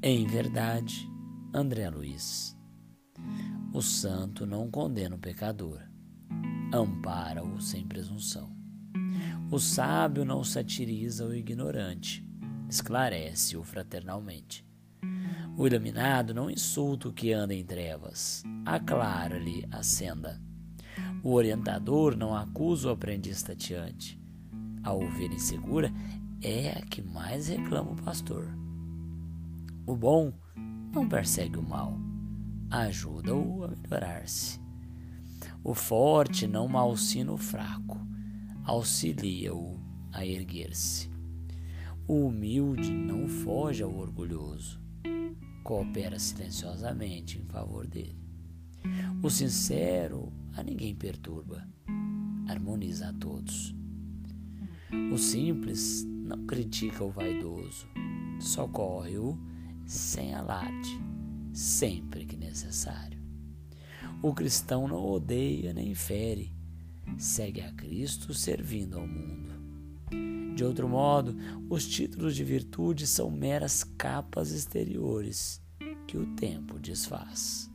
Em verdade, André Luiz. O santo não condena o pecador, ampara-o sem presunção. O sábio não satiriza o ignorante, esclarece-o fraternalmente. O iluminado não insulta o que anda em trevas, aclara-lhe a senda. O orientador não acusa o aprendiz tateante. A ovelha insegura é a que mais reclama o pastor. O bom não persegue o mal, ajuda-o a melhorar-se. O forte não malsina o fraco, auxilia-o a erguer-se. O humilde não foge ao orgulhoso, coopera silenciosamente em favor dele. O sincero a ninguém perturba, harmoniza a todos. O simples não critica o vaidoso, socorre-o sem alarde, sempre que necessário. O cristão não odeia nem fere, segue a Cristo servindo ao mundo. De outro modo, os títulos de virtude são meras capas exteriores que o tempo desfaz.